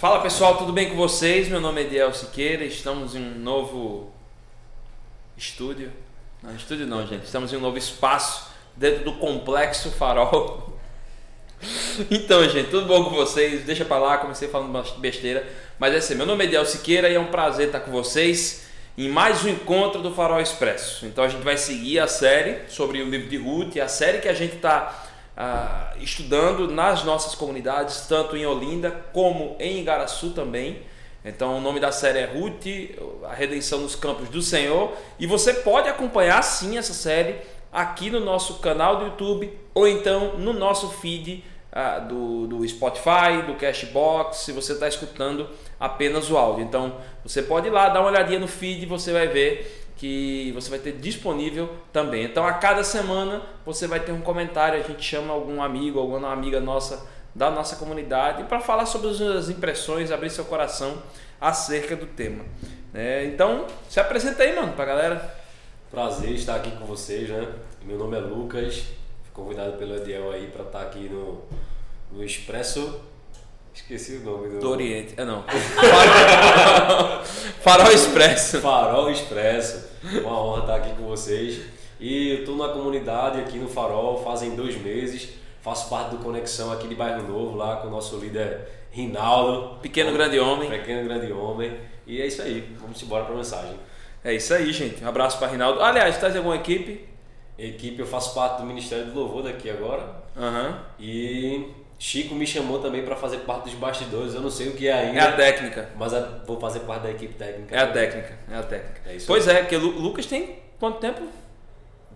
Fala pessoal, tudo bem com vocês? Meu nome é Ediel Siqueira, estamos em um novo estúdio. Não, estúdio não, gente. Estamos em um novo espaço dentro do Complexo Farol. Então, gente, tudo bom com vocês? Deixa pra lá, comecei falando besteira. Mas é assim, meu nome é Ediel Siqueira e é um prazer estar com vocês em mais um encontro do Farol Expresso. Então a gente vai seguir a série sobre o livro de Ruth, a série que a gente está ah, estudando nas nossas comunidades, tanto em Olinda como em Igaraçu também. Então o nome da série é Ruth, a redenção nos campos do Senhor. E você pode acompanhar sim essa série aqui no nosso canal do YouTube ou então no nosso feed ah, do, do Spotify, do Cashbox, se você está escutando apenas o áudio. Então você pode ir lá, dar uma olhadinha no feed você vai ver que você vai ter disponível também. Então a cada semana você vai ter um comentário, a gente chama algum amigo, alguma amiga nossa da nossa comunidade para falar sobre as impressões, abrir seu coração acerca do tema. É, então se apresenta aí, mano, pra galera. Prazer estar aqui com vocês, né? Meu nome é Lucas, convidado pelo Ediel aí para estar aqui no, no Expresso Esqueci o nome do. Do Oriente. Ah, não. Farol, Farol Expresso. Farol Expresso. Uma honra estar aqui com vocês. E eu estou na comunidade aqui no Farol fazem dois meses. Faço parte do Conexão aqui de Bairro Novo, lá com o nosso líder Rinaldo. Pequeno Grande Homem. Pequeno Grande Homem. E é isso aí. Vamos embora para a mensagem. É isso aí, gente. Um abraço para Rinaldo. Aliás, traz alguma equipe? Equipe, eu faço parte do Ministério do Louvor daqui agora. Uhum. E Chico me chamou também para fazer parte dos bastidores. Eu não sei o que é ainda. É a técnica. Mas vou fazer parte da equipe técnica. É a técnica. É a técnica. É pois aí. é, porque o Lucas tem quanto tempo?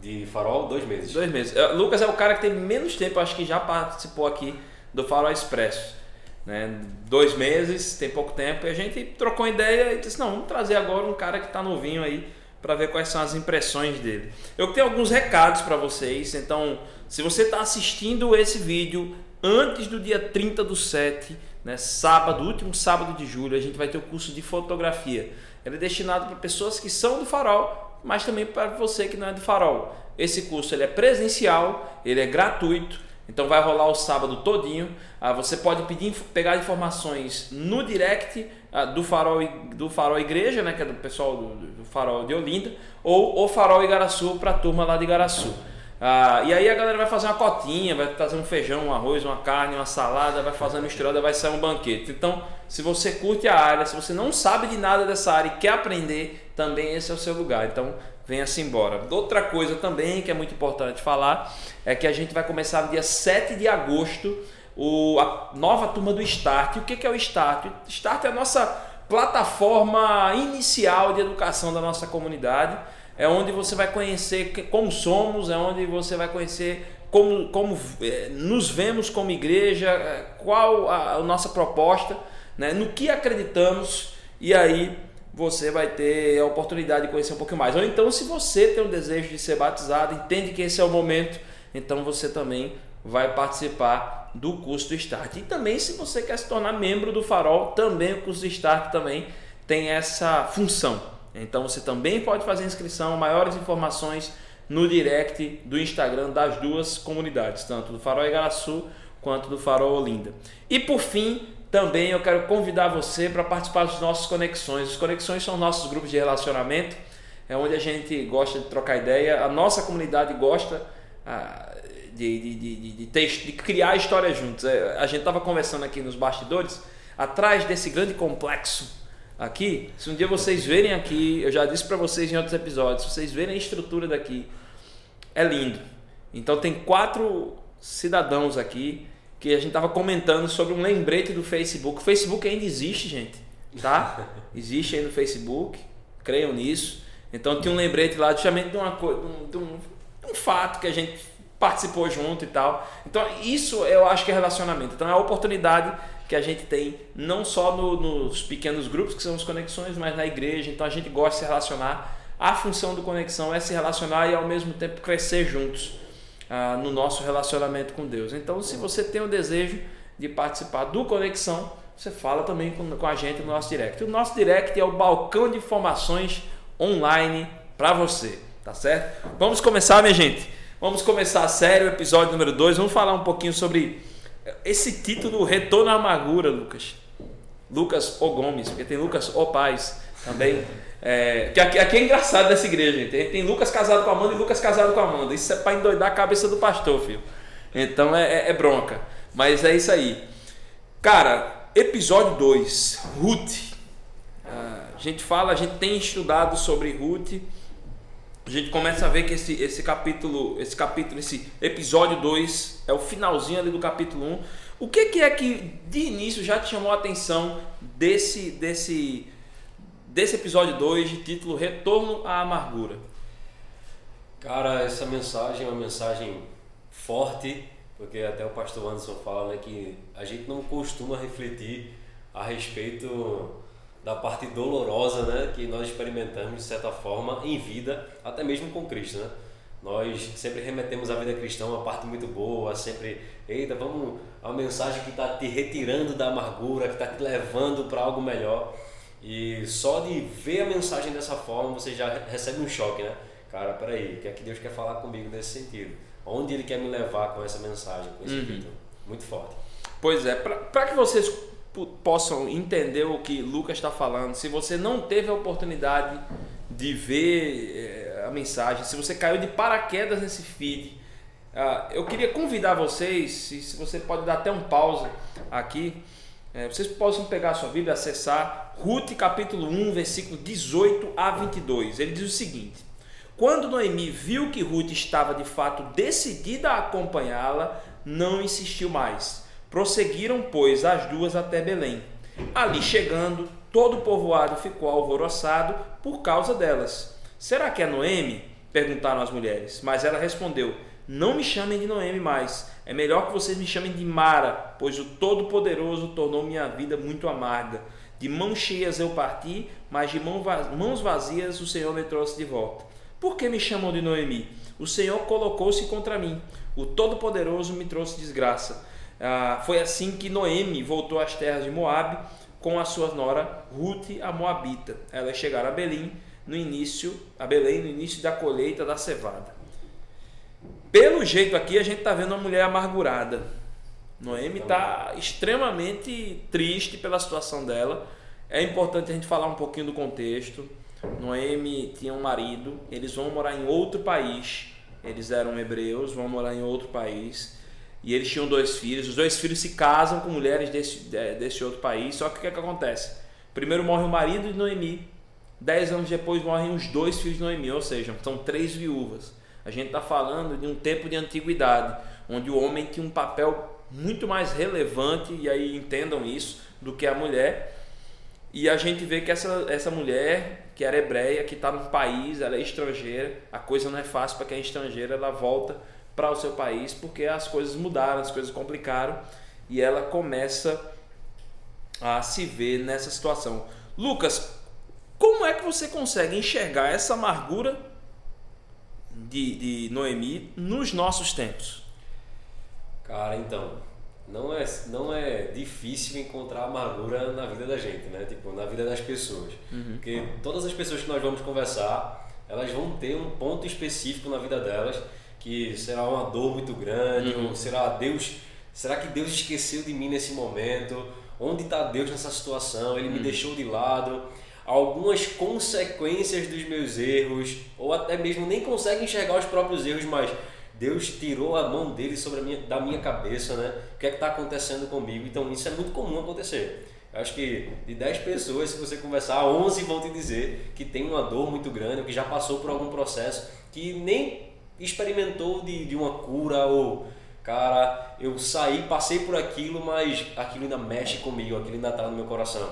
De farol, dois meses. Dois meses. É, Lucas é o cara que tem menos tempo, acho que já participou aqui do Farol Expresso. Né? Dois meses, tem pouco tempo. E a gente trocou ideia e disse: não, vamos trazer agora um cara que está novinho aí para ver quais são as impressões dele. Eu tenho alguns recados para vocês, então se você está assistindo esse vídeo antes do dia 30 do 7, né, sábado, último sábado de julho, a gente vai ter o curso de fotografia. Ele é destinado para pessoas que são do farol, mas também para você que não é do farol. Esse curso ele é presencial, ele é gratuito, então vai rolar o sábado todinho. Ah, você pode pedir, pegar informações no direct ah, do Farol do Farol Igreja, né, que é do pessoal do, do Farol de Olinda, ou o Farol Igaraçu para a turma lá de Igaraçu. Ah, e aí a galera vai fazer uma cotinha, vai trazer um feijão, um arroz, uma carne, uma salada, vai fazer uma misturada, vai sair um banquete. Então, se você curte a área, se você não sabe de nada dessa área e quer aprender, também esse é o seu lugar. Então, venha-se embora. Outra coisa também que é muito importante falar é que a gente vai começar no dia 7 de agosto o, a nova turma do Start. O que é o Start? O Start é a nossa plataforma inicial de educação da nossa comunidade é onde você vai conhecer como somos, é onde você vai conhecer como, como é, nos vemos como igreja, é, qual a, a nossa proposta, né, no que acreditamos, e aí você vai ter a oportunidade de conhecer um pouquinho mais. Ou então, se você tem o desejo de ser batizado, entende que esse é o momento, então você também vai participar do curso do Start. E também, se você quer se tornar membro do Farol, também o curso do Start também tem essa função. Então você também pode fazer inscrição, maiores informações no direct do Instagram das duas comunidades, tanto do Farol Igaraçu quanto do Farol Olinda. E por fim, também eu quero convidar você para participar dos nossos conexões. As conexões são nossos grupos de relacionamento, é onde a gente gosta de trocar ideia, a nossa comunidade gosta ah, de, de, de, de, ter, de criar histórias juntos. É, a gente estava conversando aqui nos bastidores, atrás desse grande complexo aqui, se um dia vocês verem aqui, eu já disse para vocês em outros episódios, se vocês verem a estrutura daqui, é lindo. Então tem quatro cidadãos aqui que a gente tava comentando sobre um lembrete do Facebook. O Facebook ainda existe, gente, tá? Existe aí no Facebook, creiam nisso. Então tinha um lembrete lá justamente de, uma, de, um, de um fato que a gente participou junto e tal. Então isso eu acho que é relacionamento. Então é a oportunidade que a gente tem não só no, nos pequenos grupos que são as conexões, mas na igreja. Então a gente gosta de se relacionar. A função do conexão é se relacionar e ao mesmo tempo crescer juntos ah, no nosso relacionamento com Deus. Então, se você tem o desejo de participar do conexão, você fala também com, com a gente no nosso direct. O nosso direct é o balcão de informações online para você, tá certo? Vamos começar, minha gente. Vamos começar a série, o episódio número 2. Vamos falar um pouquinho sobre esse título, Retorno à Amargura, Lucas. Lucas O Gomes, porque tem Lucas O Paz também. É, que aqui, aqui, é engraçado dessa igreja, gente. Tem, tem Lucas casado com a Amanda e Lucas casado com a Amanda. Isso é para endoidar a cabeça do pastor, filho. Então é, é, é bronca. Mas é isso aí. Cara, episódio 2, Ruth. Ah, a gente fala, a gente tem estudado sobre Ruth. A gente começa a ver que esse, esse capítulo, esse capítulo, esse episódio 2 é o finalzinho ali do capítulo 1. Um. O que, que é que de início já te chamou a atenção desse, desse, desse episódio 2 de título Retorno à Amargura? Cara, essa mensagem é uma mensagem forte, porque até o pastor Anderson fala né, que a gente não costuma refletir a respeito da parte dolorosa né, que nós experimentamos de certa forma em vida, até mesmo com Cristo. Né? Nós sempre remetemos a vida cristã uma parte muito boa, sempre, eita, vamos a mensagem que está te retirando da amargura, que está te levando para algo melhor. E só de ver a mensagem dessa forma você já recebe um choque, né? Cara, peraí, o que é que Deus quer falar comigo nesse sentido? Onde Ele quer me levar com essa mensagem, com esse uhum. Muito forte. Pois é, para que vocês possam entender o que Lucas está falando, se você não teve a oportunidade de ver eh, a mensagem, se você caiu de paraquedas nesse feed, ah, eu queria convidar vocês, se você pode dar até um pausa aqui, eh, vocês possam pegar a sua Bíblia e acessar Ruth capítulo 1, versículo 18 a 22. Ele diz o seguinte: Quando Noemi viu que Ruth estava de fato decidida a acompanhá-la, não insistiu mais Prosseguiram, pois, as duas até Belém. Ali chegando, todo o povoado ficou alvoroçado por causa delas. Será que é Noemi? perguntaram as mulheres. Mas ela respondeu: Não me chamem de Noemi mais. É melhor que vocês me chamem de Mara, pois o Todo-Poderoso tornou minha vida muito amarga. De mãos cheias eu parti, mas de mãos vazias o Senhor me trouxe de volta. Por que me chamam de Noemi? O Senhor colocou-se contra mim. O Todo-Poderoso me trouxe desgraça. Ah, foi assim que Noemi voltou às terras de Moabe com a sua nora Ruth, a Moabita. Elas chegaram a Belém no início, a Belém no início da colheita da cevada. Pelo jeito aqui a gente está vendo uma mulher amargurada. Noemi está extremamente triste pela situação dela. É importante a gente falar um pouquinho do contexto. Noemi tinha um marido, eles vão morar em outro país. Eles eram hebreus, vão morar em outro país. E eles tinham dois filhos. Os dois filhos se casam com mulheres desse, desse outro país. Só que o que, é que acontece? Primeiro morre o marido de Noemi. Dez anos depois morrem os dois filhos de Noemi. Ou seja, são três viúvas. A gente está falando de um tempo de antiguidade, onde o homem tinha um papel muito mais relevante, e aí entendam isso, do que a mulher. E a gente vê que essa, essa mulher, que era hebreia, que está no país, ela é estrangeira, a coisa não é fácil para quem é estrangeira, ela volta para o seu país porque as coisas mudaram, as coisas complicaram e ela começa a se ver nessa situação. Lucas, como é que você consegue enxergar essa amargura de, de Noemi nos nossos tempos? Cara, então, não é, não é difícil encontrar amargura na vida da gente, né? Tipo, na vida das pessoas. Uhum. Porque todas as pessoas que nós vamos conversar, elas vão ter um ponto específico na vida delas que será uma dor muito grande, uhum. ou será Deus, será que Deus esqueceu de mim nesse momento? Onde está Deus nessa situação? Ele me uhum. deixou de lado? Algumas consequências dos meus erros, ou até mesmo nem consegue enxergar os próprios erros, mas Deus tirou a mão dele sobre a minha, da minha cabeça, né? O que é que está acontecendo comigo? Então isso é muito comum acontecer. Eu acho que de 10 pessoas, se você conversar, 11 vão te dizer que tem uma dor muito grande, ou que já passou por algum processo que nem experimentou de, de uma cura ou cara, eu saí, passei por aquilo, mas aquilo ainda mexe comigo, aquilo ainda está no meu coração.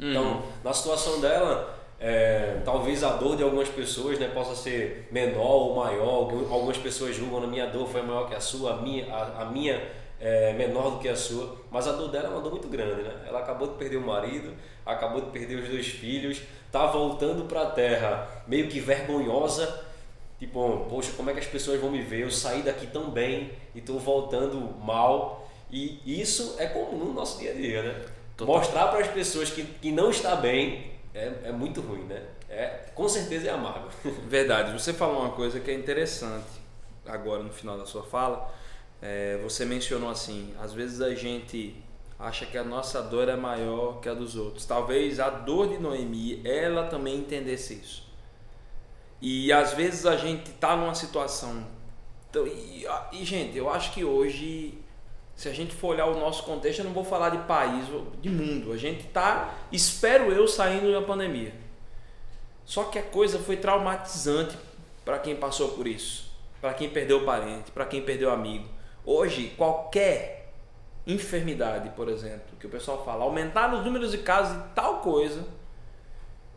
Uhum. Então, na situação dela, é, talvez a dor de algumas pessoas né, possa ser menor ou maior. Algumas pessoas julgam a minha dor foi maior que a sua, a minha, a, a minha é menor do que a sua. Mas a dor dela é uma dor muito grande. Né? Ela acabou de perder o marido, acabou de perder os dois filhos, está voltando para a terra meio que vergonhosa Tipo, poxa, como é que as pessoas vão me ver? Eu saí daqui tão bem e estou voltando mal. E isso é comum no nosso dia a dia, né? Total. Mostrar para as pessoas que, que não está bem é, é muito ruim, né? É, com certeza é amargo. Verdade. Você falou uma coisa que é interessante agora no final da sua fala. É, você mencionou assim, às vezes a gente acha que a nossa dor é maior que a dos outros. Talvez a dor de Noemi, ela também entendesse isso. E às vezes a gente está numa situação. Então, e, e, gente, eu acho que hoje, se a gente for olhar o nosso contexto, eu não vou falar de país, de mundo. A gente está, espero eu, saindo da pandemia. Só que a coisa foi traumatizante para quem passou por isso, para quem perdeu parente, para quem perdeu amigo. Hoje, qualquer enfermidade, por exemplo, que o pessoal fala, aumentar os números de casos de tal coisa,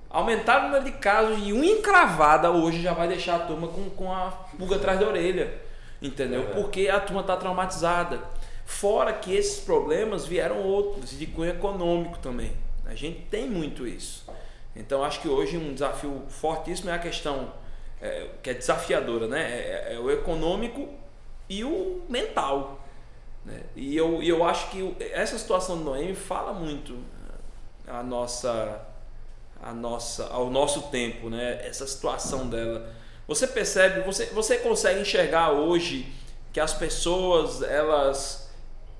aumentar o número de casos e uma encravada hoje já vai deixar a turma com, com a pulga atrás da orelha, entendeu? É. Porque a turma está traumatizada. Fora que esses problemas vieram outros de cunho econômico também. A gente tem muito isso. Então acho que hoje um desafio fortíssimo é a questão é, que é desafiadora, né? É, é, o econômico e o mental. Né? E eu, eu acho que essa situação do Noemi fala muito a nossa, a nossa, ao nosso tempo, né? essa situação dela. Você percebe, você, você consegue enxergar hoje que as pessoas elas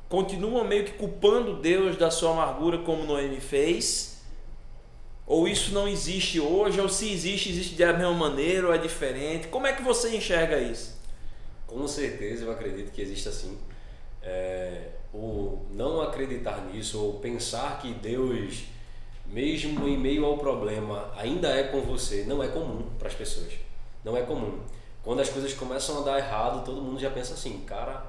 continuam meio que culpando Deus da sua amargura como Noemi fez? Ou isso não existe hoje, ou se existe, existe da mesma maneira, ou é diferente? Como é que você enxerga isso? Com certeza eu acredito que existe assim. É, o não acreditar nisso, ou pensar que Deus, mesmo em meio ao problema, ainda é com você, não é comum para as pessoas. Não é comum. Quando as coisas começam a dar errado, todo mundo já pensa assim, cara,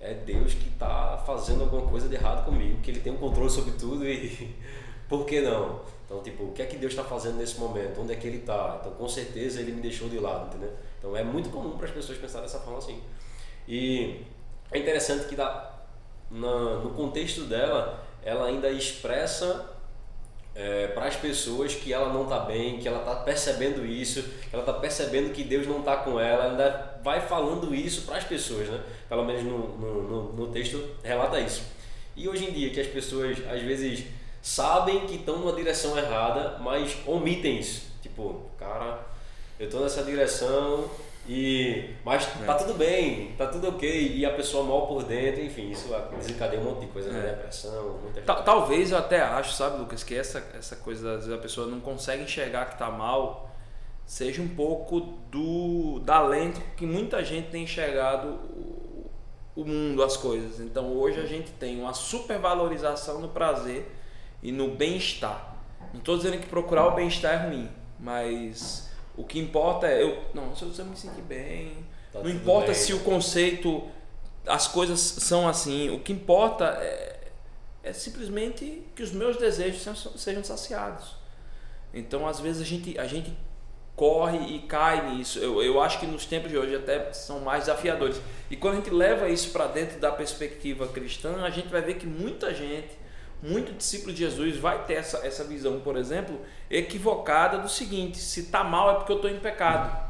é Deus que está fazendo alguma coisa de errado comigo, que Ele tem um controle sobre tudo e por que não? Então, tipo, o que é que Deus está fazendo nesse momento? Onde é que Ele está? Então, com certeza Ele me deixou de lado, entendeu? Então, é muito comum para as pessoas pensar dessa forma assim. E é interessante que dá, na, no contexto dela, ela ainda expressa é, para as pessoas que ela não está bem, que ela está percebendo isso, que ela está percebendo que Deus não está com ela, ela ainda vai falando isso para as pessoas, né? Pelo menos no, no, no, texto relata isso. E hoje em dia que as pessoas às vezes sabem que estão numa direção errada, mas omitem isso. Tipo, cara, eu estou nessa direção e mas é. tá tudo bem, tá tudo ok e a pessoa mal por dentro, enfim, isso desencadeia um monte de coisa, né? é. né? depressão, muita Ta Talvez eu até acho, sabe, Lucas, que essa essa coisa às vezes a pessoa não consegue enxergar que tá mal, seja um pouco do da lente que muita gente tem enxergado o, o mundo, as coisas. Então hoje a gente tem uma supervalorização no prazer e no bem-estar. Não estou dizendo que procurar o bem-estar é ruim, mas o que importa é eu, não, se eu me sentir bem, tá não importa bem. se o conceito, as coisas são assim. O que importa é, é simplesmente que os meus desejos sejam, sejam saciados. Então, às vezes a gente, a gente corre e cai nisso. Eu, eu acho que nos tempos de hoje até são mais desafiadores. E quando a gente leva isso para dentro da perspectiva cristã, a gente vai ver que muita gente muito discípulo de Jesus vai ter essa, essa visão, por exemplo, equivocada do seguinte: se está mal é porque eu estou em pecado.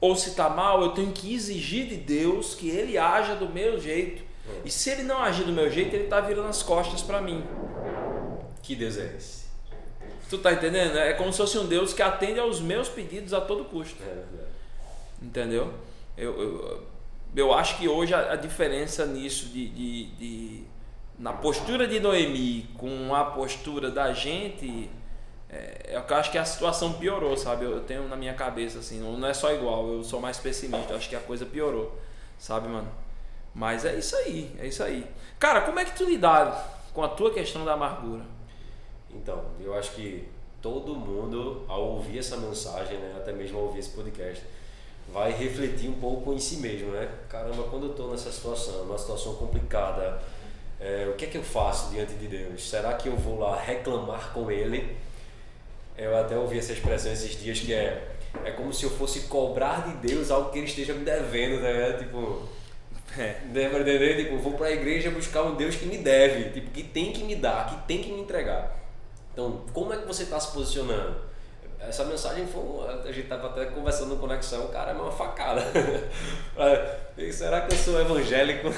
Ou se está mal, eu tenho que exigir de Deus que ele haja do meu jeito. E se ele não agir do meu jeito, ele está virando as costas para mim. Que Deus é esse? Tu tá entendendo? É como se fosse um Deus que atende aos meus pedidos a todo custo. É Entendeu? Eu, eu, eu acho que hoje a, a diferença nisso de, de, de na postura de Noemi com a postura da gente, é, eu acho que a situação piorou, sabe? Eu tenho na minha cabeça assim, não é só igual, eu sou mais pessimista, eu acho que a coisa piorou, sabe, mano? Mas é isso aí, é isso aí. Cara, como é que tu lidar com a tua questão da amargura? Então, eu acho que todo mundo, ao ouvir essa mensagem, né, até mesmo ao ouvir esse podcast, vai refletir um pouco em si mesmo, né? Caramba, quando eu estou nessa situação, uma situação complicada, é, o que é que eu faço diante de Deus? Será que eu vou lá reclamar com Ele? Eu até ouvi essa expressão esses dias que é é como se eu fosse cobrar de Deus algo que Ele esteja me devendo, né? Tipo, é, deve entender? Tipo, vou para a igreja buscar um Deus que me deve, tipo, que tem que me dar, que tem que me entregar. Então, como é que você está se posicionando? Essa mensagem foi. A gente estava até conversando no Conexão, cara, é uma facada. Será que eu sou evangélico?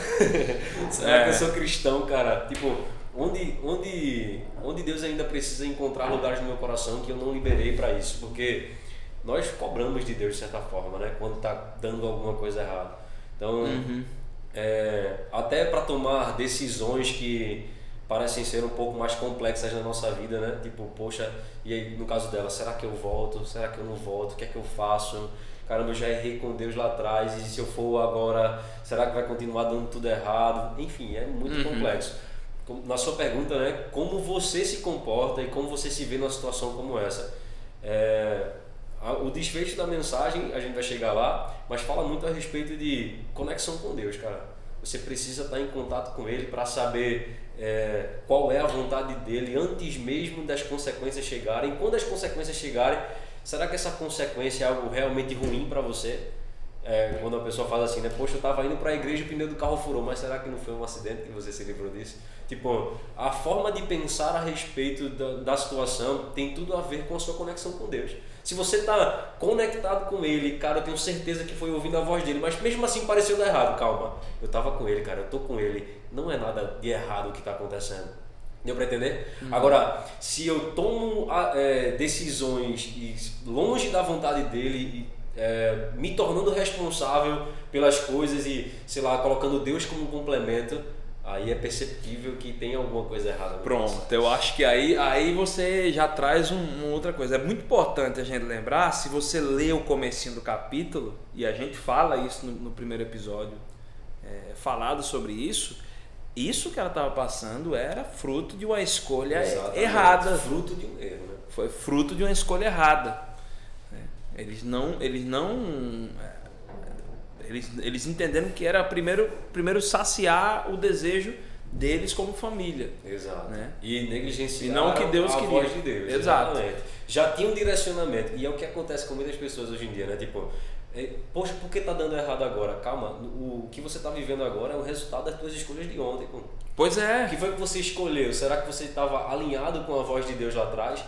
Será é. que eu sou cristão, cara? Tipo, onde, onde, onde Deus ainda precisa encontrar lugares no meu coração que eu não liberei para isso? Porque nós cobramos de Deus de certa forma, né? Quando está dando alguma coisa errada. Então, uhum. é, até para tomar decisões que parecem ser um pouco mais complexas na nossa vida, né? Tipo, poxa, e aí no caso dela, será que eu volto? Será que eu não volto? O que é que eu faço? Caramba, eu já errei com Deus lá atrás e se eu for agora, será que vai continuar dando tudo errado? Enfim, é muito uhum. complexo. Na sua pergunta, né? Como você se comporta e como você se vê numa situação como essa? É, o desfecho da mensagem, a gente vai chegar lá, mas fala muito a respeito de conexão com Deus, cara você precisa estar em contato com Ele para saber é, qual é a vontade dele antes mesmo das consequências chegarem. Quando as consequências chegarem, será que essa consequência é algo realmente ruim para você? É, quando a pessoa fala assim, né? Poxa, eu estava indo para a igreja e o pneu do carro furou, mas será que não foi um acidente que você se livrou disso? Tipo, a forma de pensar a respeito da, da situação tem tudo a ver com a sua conexão com Deus. Se você está conectado com Ele, cara, eu tenho certeza que foi ouvindo a voz dele, mas mesmo assim pareceu dar errado. Calma, eu estava com Ele, cara, eu estou com Ele. Não é nada de errado o que está acontecendo. Deu para entender? Hum. Agora, se eu tomo é, decisões longe da vontade dele é, me tornando responsável pelas coisas e, sei lá, colocando Deus como complemento, aí é perceptível que tem alguma coisa errada. Pronto, eu acho que aí, aí você já traz um, uma outra coisa. É muito importante a gente lembrar, se você lê o comecinho do capítulo, e a gente fala isso no, no primeiro episódio, é, falado sobre isso, isso que ela estava passando era fruto de uma escolha Exatamente. errada. Fruto de um erro, né? Foi fruto de uma escolha errada. Eles não, eles não, é, eles, eles entenderam que era primeiro, primeiro saciar o desejo deles como família. Exato. Né? E negligenciar e não que Deus a queria. voz de Deus. Exato. Exatamente. Já tinha um direcionamento. E é o que acontece com muitas pessoas hoje em dia, né? Tipo, é, poxa, por que tá dando errado agora? Calma, o que você tá vivendo agora é o resultado das suas escolhas de ontem. Pô. Pois é. O que foi que você escolheu? Será que você estava alinhado com a voz de Deus lá atrás?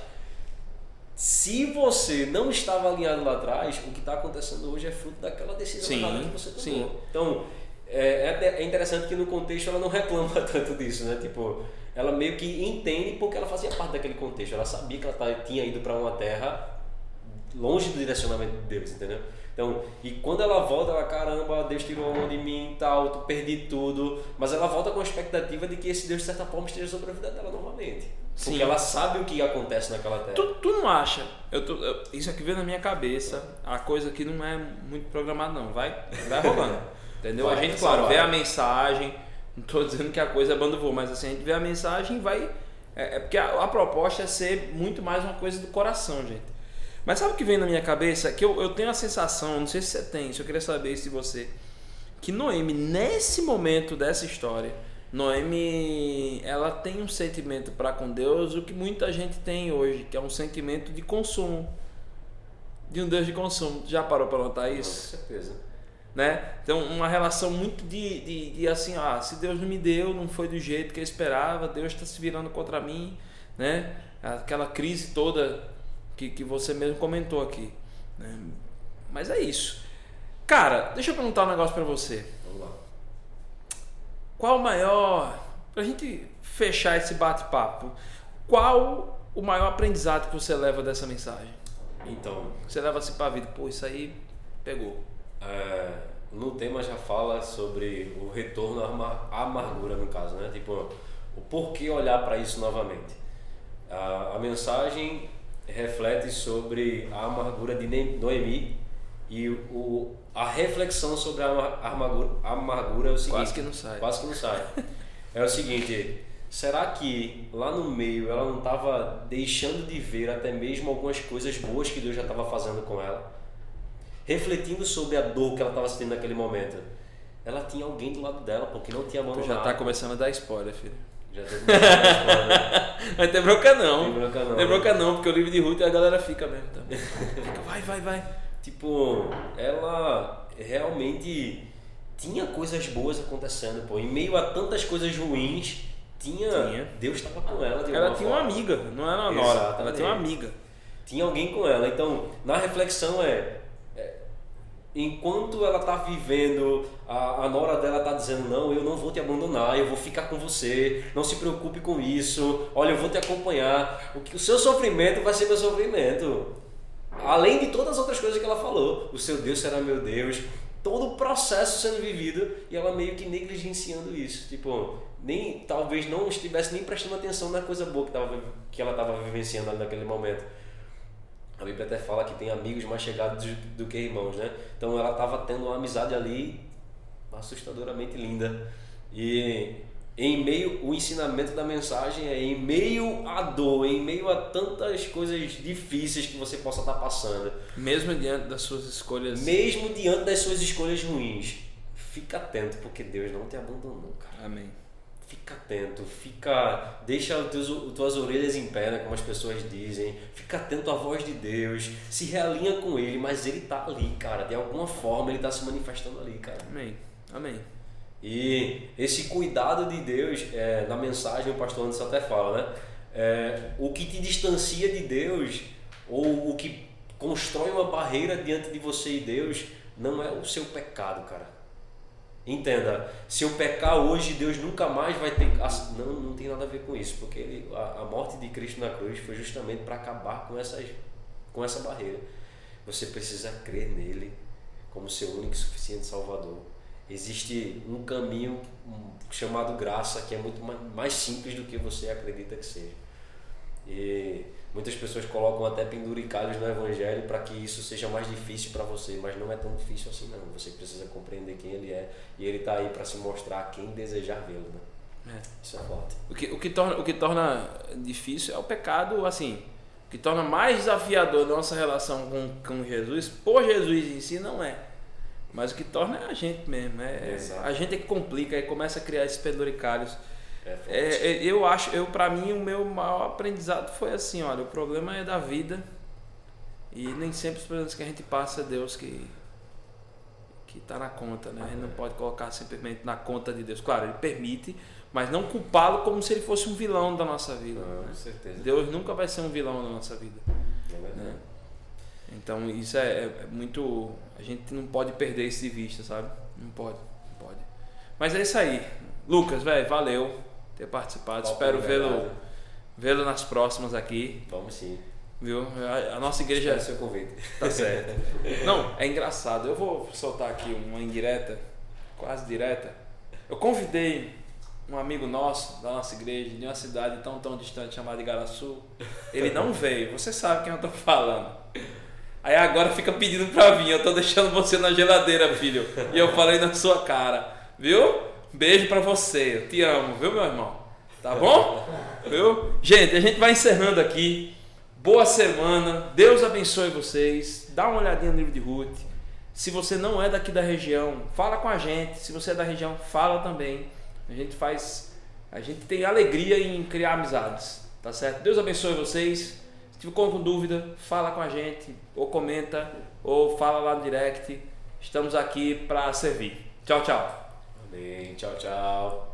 Se você não estava alinhado lá atrás, o que está acontecendo hoje é fruto daquela decisão sim, errada que você tomou. Sim. Então, é, é, é interessante que no contexto ela não reclama tanto disso, né? Tipo, ela meio que entende porque ela fazia parte daquele contexto. Ela sabia que ela tinha ido para uma terra longe do direcionamento de Deus, entendeu? Então, e quando ela volta, ela, caramba, Deus tirou a mão de mim e tal, tu perdi tudo. Mas ela volta com a expectativa de que esse Deus, de certa forma, esteja sobre a vida dela novamente. Sim. Porque ela sabe o que acontece naquela terra. Tu, tu não acha? Eu tô, eu, isso aqui veio na minha cabeça. A coisa aqui não é muito programada, não. Vai, vai rolando. Entendeu? Vai, a gente, claro, vai. vê a mensagem. Não estou dizendo que a coisa é bando voo, mas assim, a gente vê a mensagem e vai. É, é porque a, a proposta é ser muito mais uma coisa do coração, gente. Mas sabe o que vem na minha cabeça? Que eu, eu tenho a sensação, não sei se você tem, se eu queria saber se você, que Noemi, nesse momento dessa história, Noemi, ela tem um sentimento para com Deus, o que muita gente tem hoje, que é um sentimento de consumo. De um Deus de consumo. Já parou para notar isso? Com certeza. Né? Então, uma relação muito de, de, de, assim, ah, se Deus não me deu, não foi do jeito que eu esperava, Deus está se virando contra mim, né? Aquela crise toda que, que você mesmo comentou aqui. Né? Mas é isso. Cara, deixa eu perguntar um negócio para você. Vamos lá. Qual o maior. Pra gente fechar esse bate-papo, qual o maior aprendizado que você leva dessa mensagem? Então. Você leva assim pra vida, pô, isso aí pegou. É, no tema já fala sobre o retorno à amargura, no caso, né? Tipo, o porquê olhar para isso novamente. A, a mensagem reflete sobre a amargura de Noemi e o, a reflexão sobre a amargura, a amargura é o seguinte. Quase que não sai. Quase que não sai. é o seguinte, será que lá no meio ela não estava deixando de ver até mesmo algumas coisas boas que Deus já estava fazendo com ela? Refletindo sobre a dor que ela estava sentindo naquele momento. Ela tinha alguém do lado dela, porque não tinha abandonado. Tu já está começando a dar spoiler, filho. Já tô com Não tem bronca não. Tem bronca não. Tem bronca não, porque o livro de Ruth a galera fica mesmo também. Fica, vai, vai, vai. Tipo, ela realmente tinha coisas boas acontecendo, pô. Em meio a tantas coisas ruins, tinha. tinha. Deus estava com ela. De ela tinha forma. uma amiga, não era uma nora. Ela tinha uma amiga. Tinha alguém com ela. Então, na reflexão é enquanto ela está vivendo, a, a nora dela está dizendo: Não, eu não vou te abandonar, eu vou ficar com você, não se preocupe com isso, olha, eu vou te acompanhar. O, o seu sofrimento vai ser meu sofrimento. Além de todas as outras coisas que ela falou: O seu Deus será meu Deus. todo o processo sendo vivido e ela meio que negligenciando isso. Tipo, nem talvez não estivesse nem prestando atenção na coisa boa que, tava, que ela estava vivenciando naquele momento. A Bíblia até fala que tem amigos mais chegados do que irmãos, né? Então ela estava tendo uma amizade ali assustadoramente linda. E em meio o ensinamento da mensagem é em meio à dor, em meio a tantas coisas difíceis que você possa estar passando, mesmo diante das suas escolhas, mesmo diante das suas escolhas ruins, fica atento porque Deus não te abandonou, cara. Amém. Fica atento, fica, deixa as tuas, tuas orelhas em pé, né, como as pessoas dizem. Fica atento à voz de Deus, se realinha com Ele, mas Ele tá ali, cara. De alguma forma Ele tá se manifestando ali, cara. Amém. Amém. E esse cuidado de Deus, é, na mensagem o pastor Anderson até fala, né? É, o que te distancia de Deus, ou o que constrói uma barreira diante de você e Deus, não é o seu pecado, cara. Entenda, se eu pecar hoje, Deus nunca mais vai ter. Não, não tem nada a ver com isso, porque ele, a, a morte de Cristo na cruz foi justamente para acabar com, essas, com essa barreira. Você precisa crer nele como seu único e suficiente Salvador existe um caminho chamado graça que é muito mais simples do que você acredita que seja. E muitas pessoas colocam até penduricalhos no evangelho para que isso seja mais difícil para você, mas não é tão difícil assim não. Você precisa compreender quem ele é e ele está aí para se mostrar a quem desejar vê-lo, né? É. Isso é forte. O que, o, que torna, o que torna difícil é o pecado, assim, o que torna mais desafiador nossa relação com, com Jesus, por Jesus em si, não é mas o que torna é a gente mesmo. É, a gente é que complica e começa a criar esses penduricários. É, é, eu acho, eu para mim o meu maior aprendizado foi assim, olha, o problema é da vida e nem sempre os problemas que a gente passa é Deus que que está na conta, né? A gente não pode colocar simplesmente na conta de Deus. Claro, ele permite, mas não culpá-lo como se ele fosse um vilão da nossa vida. Não, né? Com certeza. Deus nunca vai ser um vilão da nossa vida. É. Né? Então isso é, é, muito. A gente não pode perder isso de vista, sabe? Não pode, não pode. Mas é isso aí. Lucas, velho, valeu ter participado. Top, Espero vê-lo vê-lo nas próximas aqui. Vamos sim. Viu? A, a nossa igreja. Espero seu convite. Tá certo. não, é engraçado. Eu vou soltar aqui uma indireta, quase direta. Eu convidei um amigo nosso da nossa igreja, de uma cidade tão tão distante chamada Igaraçu. Ele não veio. Você sabe quem eu tô falando. Aí agora fica pedindo pra vir, eu tô deixando você na geladeira, filho. E eu falei na sua cara, viu? Beijo pra você, eu te amo, viu, meu irmão? Tá bom? Viu? Gente, a gente vai encerrando aqui. Boa semana, Deus abençoe vocês. Dá uma olhadinha no livro de Ruth. Se você não é daqui da região, fala com a gente. Se você é da região, fala também. A gente faz. A gente tem alegria em criar amizades. Tá certo? Deus abençoe vocês. Se ficou com dúvida, fala com a gente, ou comenta, ou fala lá no direct. Estamos aqui para servir. Tchau, tchau. Amém. Tchau, tchau.